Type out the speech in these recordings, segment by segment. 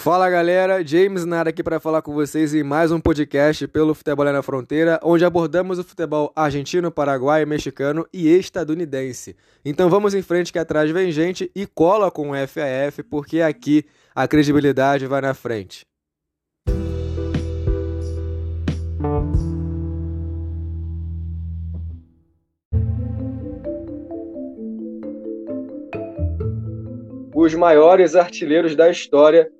Fala galera, James Nara aqui para falar com vocês em mais um podcast pelo Futebol na Fronteira, onde abordamos o futebol argentino, paraguaio, mexicano e estadunidense. Então vamos em frente que atrás vem gente e cola com o FAF, porque aqui a credibilidade vai na frente. Os maiores artilheiros da história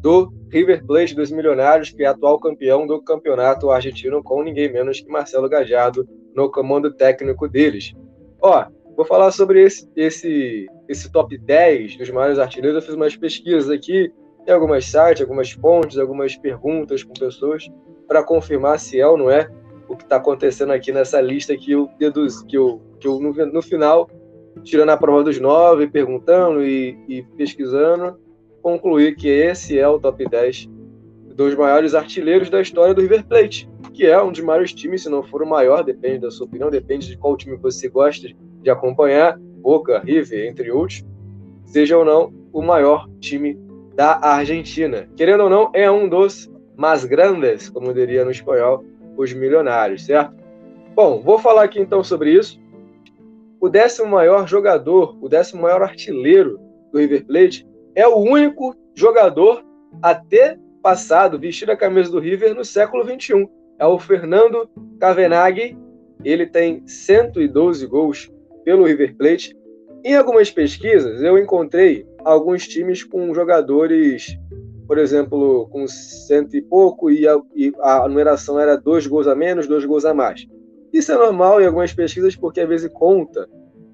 do River Plate dos Milionários, que é atual campeão do campeonato argentino, com ninguém menos que Marcelo Gajardo no comando técnico deles. Ó, vou falar sobre esse, esse, esse top 10 dos maiores artilheiros. Eu fiz umas pesquisas aqui, em algumas sites, algumas fontes, algumas perguntas com pessoas, para confirmar se é ou não é o que está acontecendo aqui nessa lista que eu deduzo, que eu, que eu no, no final, tirando a prova dos nove, perguntando e, e pesquisando, concluir que esse é o top 10 dos maiores artilheiros da história do River Plate, que é um dos maiores times, se não for o maior, depende da sua opinião, depende de qual time você gosta de acompanhar, Boca, River, entre outros, seja ou não o maior time da Argentina. Querendo ou não, é um dos mais grandes, como diria no espanhol, os milionários, certo? Bom, vou falar aqui então sobre isso. O décimo maior jogador, o décimo maior artilheiro do River Plate é o único jogador a ter passado, vestir a camisa do River no século XXI. É o Fernando Cavenaghi. Ele tem 112 gols pelo River Plate. Em algumas pesquisas, eu encontrei alguns times com jogadores, por exemplo, com cento e pouco, e a, e a numeração era dois gols a menos, dois gols a mais. Isso é normal em algumas pesquisas, porque às vezes conta,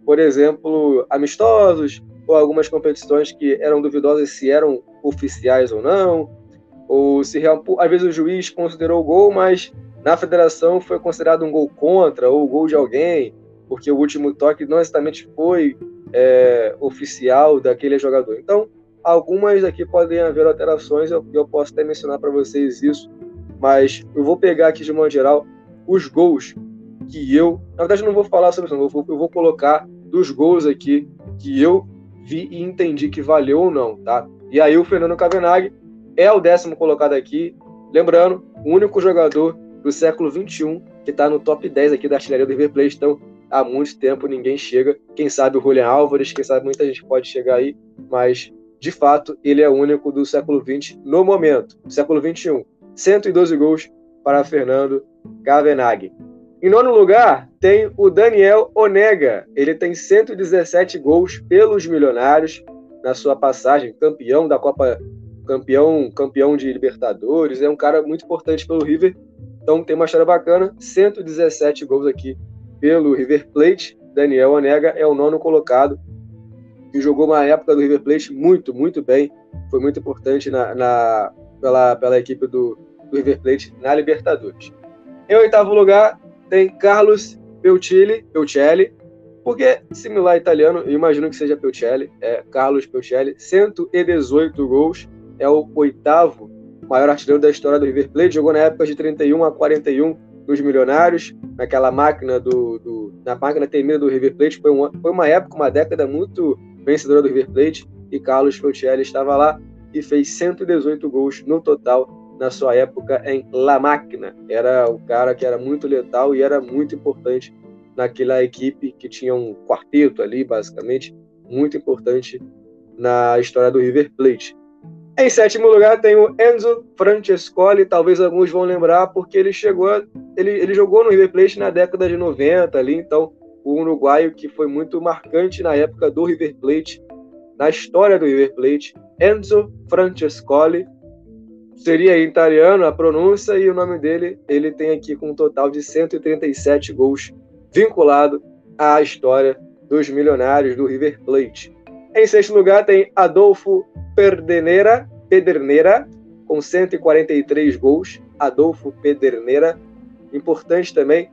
por exemplo, amistosos, ou algumas competições que eram duvidosas se eram oficiais ou não, ou se às vezes o juiz considerou o gol, mas na federação foi considerado um gol contra ou gol de alguém, porque o último toque não exatamente foi é, oficial daquele jogador. Então, algumas aqui podem haver alterações, eu, eu posso até mencionar para vocês isso, mas eu vou pegar aqui de modo geral os gols que eu, na verdade, eu não vou falar sobre isso, eu vou, eu vou colocar dos gols aqui que eu vi e entendi que valeu ou não, tá? E aí o Fernando Cavenaghi é o décimo colocado aqui, lembrando, o único jogador do século 21 que está no top 10 aqui da artilharia do River Plate, então há muito tempo ninguém chega, quem sabe o Julian Álvares, quem sabe muita gente pode chegar aí, mas de fato ele é o único do século 20 no momento, século 21. 112 gols para Fernando Cavenaghi. Em nono lugar, tem o Daniel Onega. Ele tem 117 gols pelos Milionários na sua passagem, campeão da Copa, campeão, campeão de Libertadores. É um cara muito importante pelo River. Então tem uma história bacana. 117 gols aqui pelo River Plate. Daniel Onega é o nono colocado e jogou uma época do River Plate muito, muito bem. Foi muito importante na, na pela, pela equipe do, do River Plate na Libertadores. Em oitavo lugar, tem Carlos Peucelli, Peucelli, porque similar italiano, eu imagino que seja Peucelli, é Carlos Peucelli, 118 gols, é o oitavo maior artilheiro da história do River Plate, jogou na época de 31 a 41 dos Milionários, naquela máquina do, do na máquina temida do River Plate, foi uma, foi uma época, uma década muito vencedora do River Plate, e Carlos Peucelli estava lá e fez 118 gols no total na sua época em La Máquina. Era o cara que era muito letal e era muito importante naquela equipe que tinha um quarteto ali, basicamente, muito importante na história do River Plate. Em sétimo lugar tem o Enzo Francescoli, talvez alguns vão lembrar, porque ele chegou, ele, ele jogou no River Plate na década de 90 ali, então o uruguaio que foi muito marcante na época do River Plate, na história do River Plate, Enzo Francescoli, seria italiano a pronúncia e o nome dele, ele tem aqui com um total de 137 gols vinculado à história dos milionários do River Plate. Em sexto lugar tem Adolfo Pedernera, Pedernera com 143 gols. Adolfo Pedernera, importante também,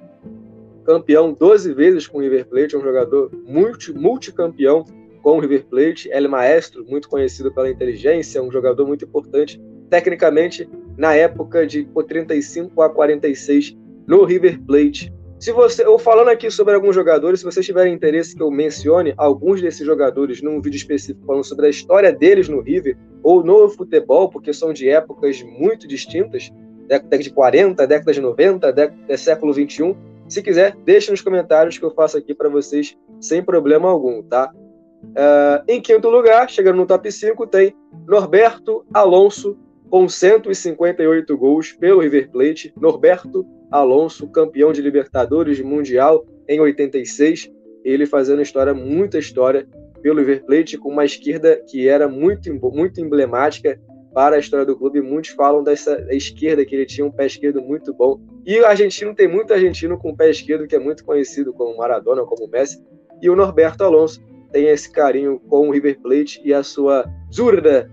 campeão 12 vezes com o River Plate, um jogador multi, multicampeão com o River Plate, El Maestro, muito conhecido pela inteligência, um jogador muito importante tecnicamente na época de 35 a 46 no River Plate. Se você, eu falando aqui sobre alguns jogadores, se vocês tiverem interesse que eu mencione alguns desses jogadores num vídeo específico falando sobre a história deles no River ou no futebol, porque são de épocas muito distintas, década de 40, década de 90, década, século 21, se quiser, deixe nos comentários que eu faço aqui para vocês sem problema algum, tá? Uh, em quinto lugar, chegando no top 5, tem Norberto Alonso, com 158 gols pelo River Plate. Norberto Alonso, campeão de Libertadores Mundial em 86, ele fazendo história, muita história pelo River Plate, com uma esquerda que era muito, muito emblemática para a história do clube. Muitos falam dessa esquerda, que ele tinha um pé esquerdo muito bom. E o argentino tem muito argentino com pé esquerdo que é muito conhecido como Maradona, como Messi. E o Norberto Alonso tem esse carinho com o River Plate e a sua zurda,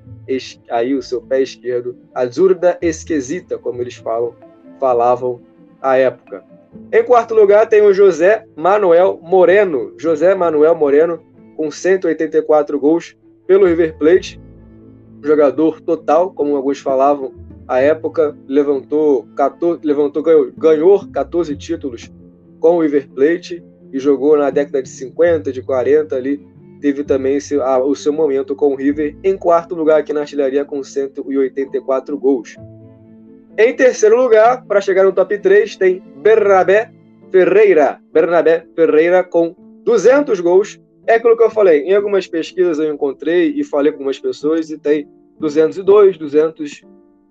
aí o seu pé esquerdo, a zurda esquisita, como eles falam, falavam à época. Em quarto lugar tem o José Manuel Moreno. José Manuel Moreno, com 184 gols pelo River Plate. Jogador total, como alguns falavam à época, levantou, 14, levantou ganhou, ganhou 14 títulos com o River Plate e jogou na década de 50, de 40 ali. Teve também esse, a, o seu momento com o River em quarto lugar aqui na artilharia com 184 gols. Em terceiro lugar, para chegar no top 3, tem Bernabé Ferreira. Bernabé Ferreira com 200 gols. É aquilo que eu falei. Em algumas pesquisas eu encontrei e falei com algumas pessoas e tem 202, 200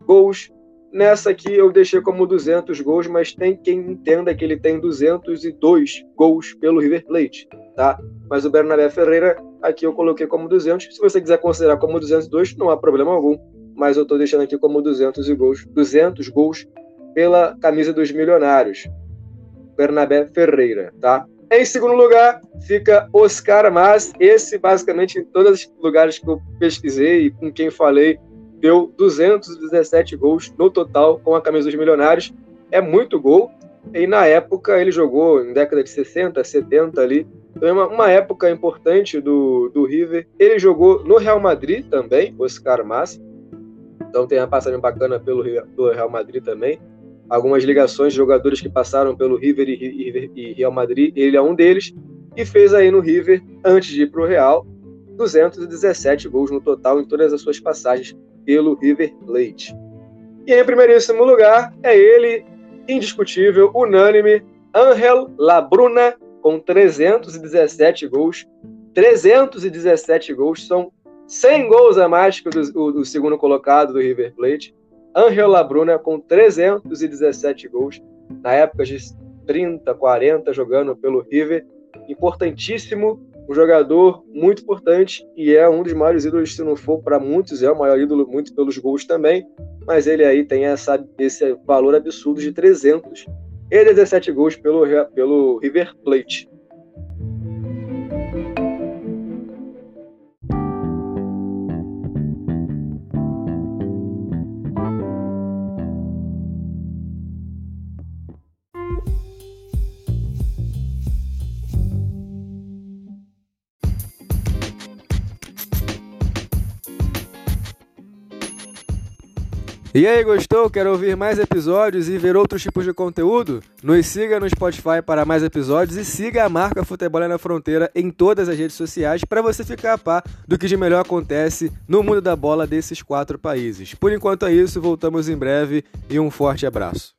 gols. Nessa aqui eu deixei como 200 gols, mas tem quem entenda que ele tem 202 gols pelo River Plate, tá? Mas o Bernabé Ferreira aqui eu coloquei como 200. Se você quiser considerar como 202, não há problema algum mas eu estou deixando aqui como 200 gols, 200 gols pela camisa dos milionários. Bernabé Ferreira, tá? Em segundo lugar fica Oscar Mas, esse basicamente em todos os lugares que eu pesquisei e com quem falei, deu 217 gols no total com a camisa dos milionários. É muito gol. E na época ele jogou em década de 60, 70 ali. É uma, uma época importante do, do River. Ele jogou no Real Madrid também, Oscar Mas. Então tem uma passagem bacana pelo, pelo Real Madrid também. Algumas ligações de jogadores que passaram pelo River e, e Real Madrid, ele é um deles. E fez aí no River, antes de ir para o Real, 217 gols no total em todas as suas passagens pelo River Plate. E em primeiríssimo lugar é ele, indiscutível, unânime, Angel Labruna, com 317 gols. 317 gols são 100 gols a mais que o o do segundo colocado do River Plate. Angel Labruna com 317 gols, na época de 30, 40, jogando pelo River. Importantíssimo, um jogador muito importante e é um dos maiores ídolos, se não for para muitos, é o maior ídolo, muito pelos gols também. Mas ele aí tem essa, esse valor absurdo de 300 e 17 gols pelo, pelo River Plate. E aí, gostou? Quer ouvir mais episódios e ver outros tipos de conteúdo? Nos siga no Spotify para mais episódios e siga a marca Futebol na Fronteira em todas as redes sociais para você ficar a par do que de melhor acontece no mundo da bola desses quatro países. Por enquanto é isso, voltamos em breve e um forte abraço.